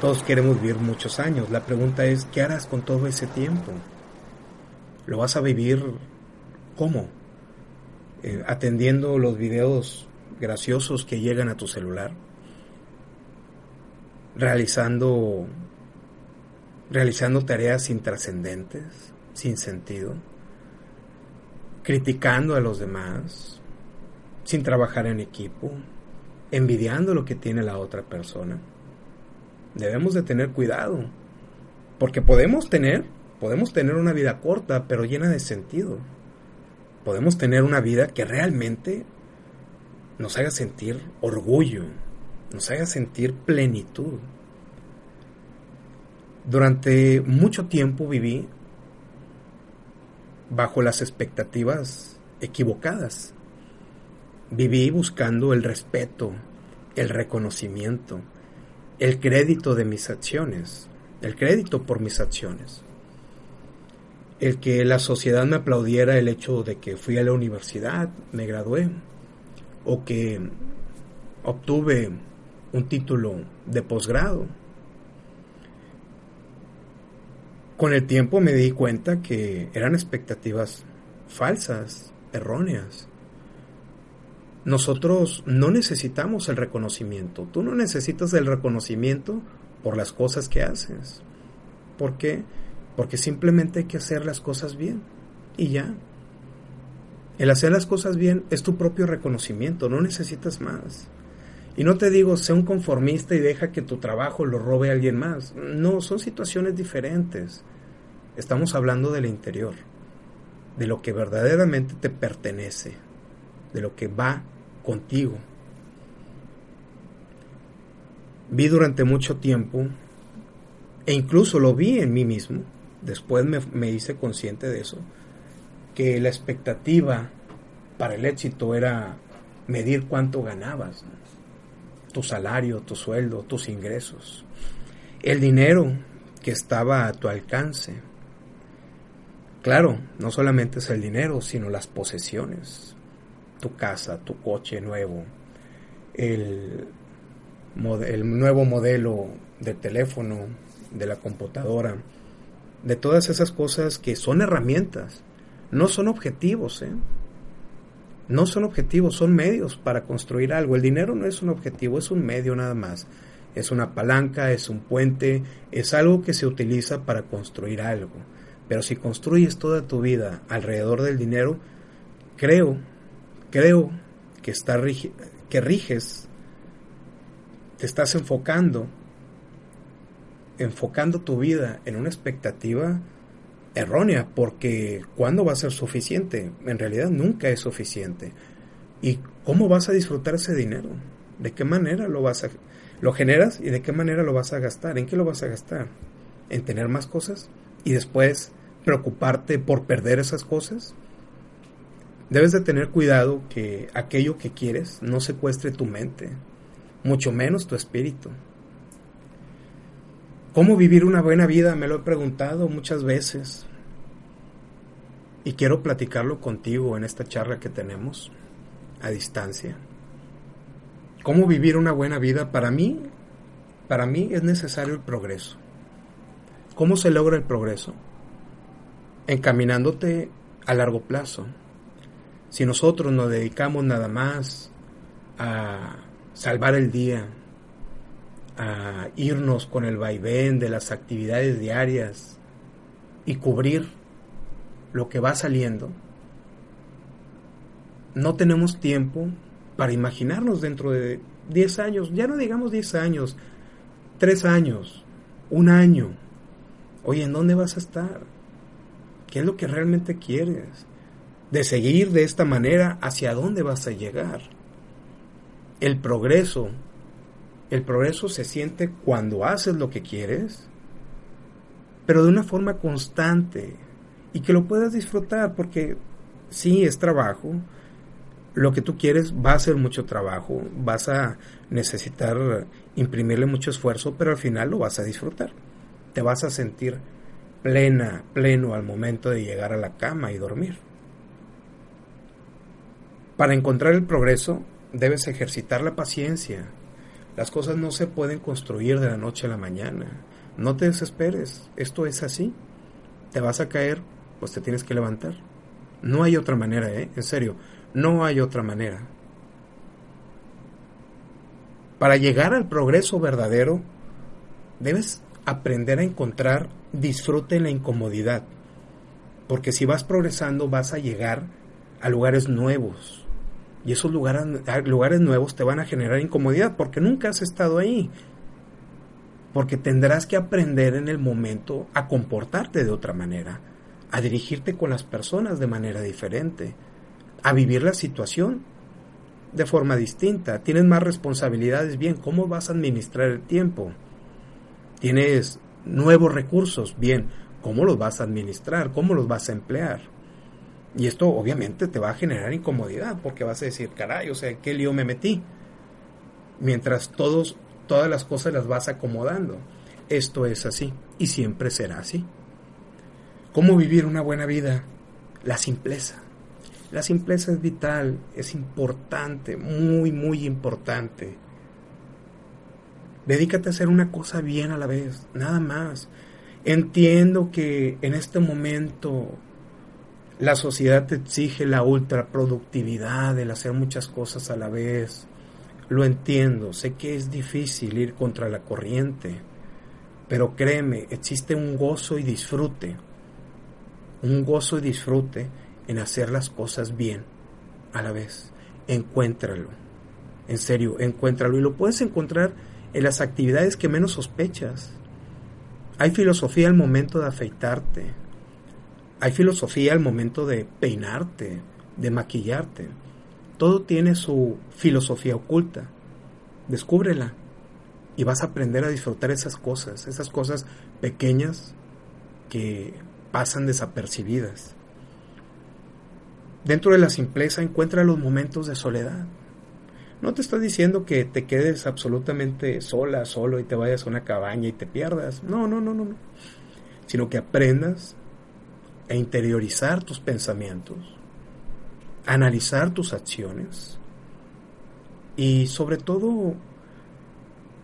Todos queremos vivir muchos años. La pregunta es, ¿qué harás con todo ese tiempo? ¿Lo vas a vivir cómo? Eh, atendiendo los videos graciosos que llegan a tu celular. Realizando realizando tareas intrascendentes, sin sentido, criticando a los demás, sin trabajar en equipo, envidiando lo que tiene la otra persona. Debemos de tener cuidado, porque podemos tener, podemos tener una vida corta, pero llena de sentido. Podemos tener una vida que realmente nos haga sentir orgullo, nos haga sentir plenitud. Durante mucho tiempo viví bajo las expectativas equivocadas Viví buscando el respeto, el reconocimiento, el crédito de mis acciones, el crédito por mis acciones. El que la sociedad me aplaudiera el hecho de que fui a la universidad, me gradué, o que obtuve un título de posgrado. Con el tiempo me di cuenta que eran expectativas falsas, erróneas. Nosotros no necesitamos el reconocimiento. Tú no necesitas el reconocimiento por las cosas que haces. ¿Por qué? Porque simplemente hay que hacer las cosas bien. Y ya. El hacer las cosas bien es tu propio reconocimiento, no necesitas más. Y no te digo, sé un conformista y deja que tu trabajo lo robe alguien más. No, son situaciones diferentes. Estamos hablando del interior, de lo que verdaderamente te pertenece, de lo que va contigo. Vi durante mucho tiempo, e incluso lo vi en mí mismo, después me, hice consciente de eso, que la expectativa para el éxito era medir cuánto ganabas, tu salario, tu sueldo, tus ingresos, el dinero que estaba a tu alcance. Claro, no solamente es el dinero, sino las posesiones, tu casa, tu coche nuevo, el, el nuevo modelo de teléfono, de la computadora, de todas esas cosas que son herramientas, no son objetivos, ¿eh? No son objetivos, son medios para construir algo. El dinero no es un objetivo, es un medio nada más. Es una palanca, es un puente, es algo que se utiliza para construir algo. Pero si construyes toda tu vida alrededor del dinero, creo creo que, está, que riges, te estás enfocando, enfocando tu vida en una expectativa errónea, porque ¿cuándo va a ser suficiente? En realidad nunca es suficiente. ¿Y cómo vas a disfrutar ese dinero? ¿De qué manera lo vas a lo generas y de qué manera lo vas a gastar? ¿En qué lo vas a gastar? ¿En tener más cosas y después preocuparte por perder esas cosas? Debes de tener cuidado que aquello que quieres no secuestre tu mente, mucho menos tu espíritu. ¿Cómo vivir una buena vida? Me lo he preguntado muchas veces. Y quiero platicarlo contigo en esta charla que tenemos a distancia. ¿Cómo vivir una buena vida? Para mí, para mí es necesario el progreso. ¿Cómo se logra el progreso? Encaminándote a largo plazo, si nosotros nos dedicamos nada más a salvar el día, a irnos con el vaivén de las actividades diarias y cubrir lo que va saliendo, no tenemos tiempo para imaginarnos dentro de 10 años, ya no digamos 10 años, 3 años, un año. Oye, ¿en dónde vas a estar? ¿Qué es lo que realmente quieres? De seguir de esta manera, ¿hacia dónde vas a llegar? El progreso, el progreso se siente cuando haces lo que quieres, pero de una forma constante y que lo puedas disfrutar, porque sí es trabajo, lo que tú quieres va a ser mucho trabajo, vas a necesitar imprimirle mucho esfuerzo, pero al final lo vas a disfrutar. Te vas a sentir plena, pleno al momento de llegar a la cama y dormir. Para encontrar el progreso debes ejercitar la paciencia. Las cosas no se pueden construir de la noche a la mañana. No te desesperes, esto es así. Te vas a caer, pues te tienes que levantar. No hay otra manera, ¿eh? En serio, no hay otra manera. Para llegar al progreso verdadero, debes aprender a encontrar disfrute en la incomodidad. Porque si vas progresando vas a llegar a lugares nuevos. Y esos lugares, nuevos te van a generar incomodidad porque nunca has estado ahí. Porque tendrás que aprender en el momento a comportarte de otra manera, a dirigirte con las personas de manera diferente, a vivir la situación de forma distinta. Tienes más responsabilidades, bien, ¿cómo vas a administrar el tiempo? Tienes nuevos recursos, bien, ¿cómo los vas a administrar? ¿Cómo los vas a emplear? Y esto obviamente te va a generar incomodidad porque vas a decir, caray, o sea, ¿qué lío me metí? Mientras todos, todas las cosas las vas acomodando. Esto es así y siempre será así. ¿Cómo vivir una buena vida? La simpleza. La simpleza es vital, es importante, muy, muy importante. Dedícate a hacer una cosa bien a la vez, nada más. Entiendo que en este momento la sociedad te exige la ultraproductividad, el hacer muchas cosas a la vez. Lo entiendo, sé que es difícil ir contra la corriente, pero créeme, existe un gozo y disfrute, un gozo y disfrute en hacer las cosas bien a la vez. Encuéntralo. En serio, encuéntralo. Y lo puedes encontrar en las actividades que menos sospechas. Hay filosofía al momento de afeitarte. Hay filosofía al momento de peinarte, de maquillarte. Todo tiene su filosofía oculta. Descúbrela y vas a aprender a disfrutar esas cosas, esas cosas pequeñas que pasan desapercibidas. Dentro de la simpleza encuentra los momentos de soledad. No te estoy diciendo que te quedes absolutamente sola, solo y te vayas a una cabaña y te pierdas. No, no, no, no. no. Sino que aprendas a interiorizar tus pensamientos, analizar tus acciones y sobre todo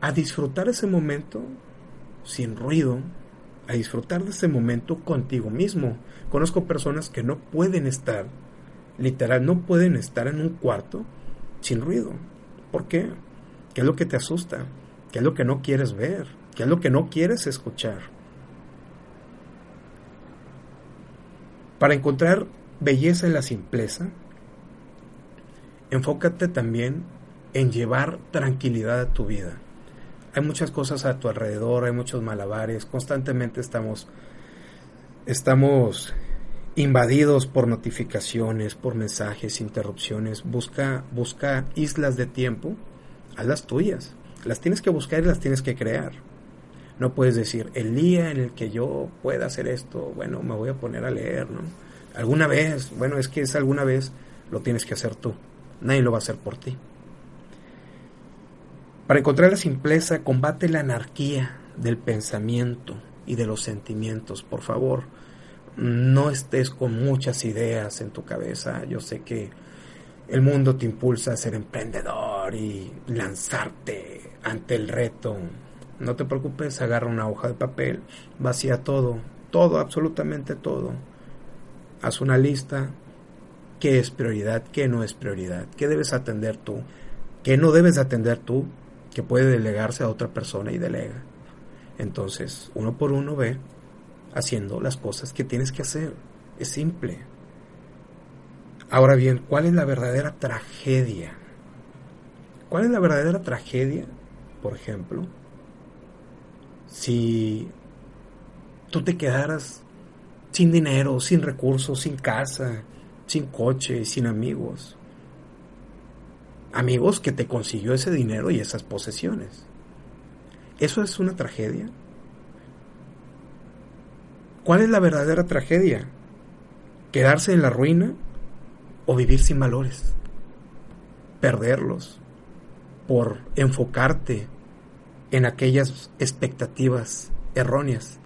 a disfrutar ese momento sin ruido, a disfrutar de ese momento contigo mismo. Conozco personas que no pueden estar literal, no pueden estar en un cuarto sin ruido. ¿Por qué? ¿Qué es lo que te asusta? ¿Qué es lo que no quieres ver? ¿Qué es lo que no quieres escuchar? Para encontrar belleza en la simpleza, enfócate también en llevar tranquilidad a tu vida. Hay muchas cosas a tu alrededor, hay muchos malabares, constantemente estamos estamos invadidos por notificaciones, por mensajes, interrupciones. Busca, busca islas de tiempo, a las tuyas. Las tienes que buscar y las tienes que crear. No puedes decir, el día en el que yo pueda hacer esto, bueno, me voy a poner a leer, ¿no? Alguna vez, bueno, es que es alguna vez, lo tienes que hacer tú. Nadie lo va a hacer por ti. Para encontrar la simpleza, combate la anarquía del pensamiento y de los sentimientos, por favor no estés con muchas ideas en tu cabeza. Yo sé que el mundo te impulsa a ser emprendedor y lanzarte ante el reto. No te preocupes, agarra una hoja de papel, vacía todo, todo, absolutamente todo. Haz una lista, qué es prioridad, qué no es prioridad, qué debes atender tú, qué no debes atender tú que puede delegarse a otra persona y delega. Entonces, uno por uno ve haciendo las cosas que tienes que hacer. Es simple. Ahora bien, ¿cuál es la verdadera tragedia? ¿Cuál es la verdadera tragedia? Por ejemplo, si tú te quedaras sin dinero, sin recursos, sin casa, sin coche, sin amigos. Amigos que te consiguió ese dinero y esas posesiones. ¿Eso es una tragedia? ¿Cuál es la verdadera tragedia? ¿Quedarse en la ruina o vivir sin valores? Perderlos por enfocarte en aquellas expectativas erróneas,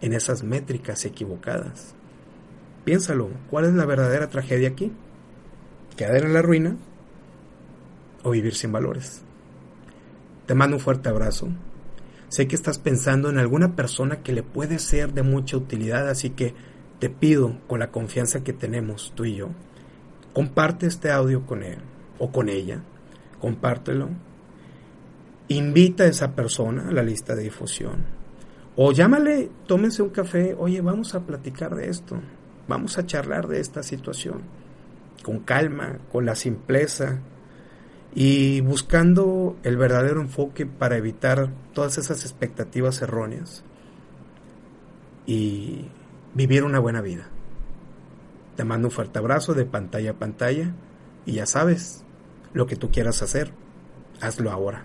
en esas métricas equivocadas. Piénsalo, ¿cuál es la verdadera tragedia aquí? ¿Quedar en la ruina o vivir sin valores? Te mando un fuerte abrazo. Sé que estás pensando en alguna persona que le puede ser de mucha utilidad, así que te pido, con la confianza que tenemos tú y yo, comparte este audio con él o con ella, compártelo, invita a esa persona a la lista de difusión, o llámale, tómense un café, oye, vamos a platicar de esto, vamos a charlar de esta situación, con calma, con la simpleza, y buscando el verdadero enfoque para evitar todas esas expectativas erróneas y vivir una buena vida. Te mando un fuerte abrazo de pantalla a pantalla y ya sabes, lo que tú quieras hacer, hazlo ahora.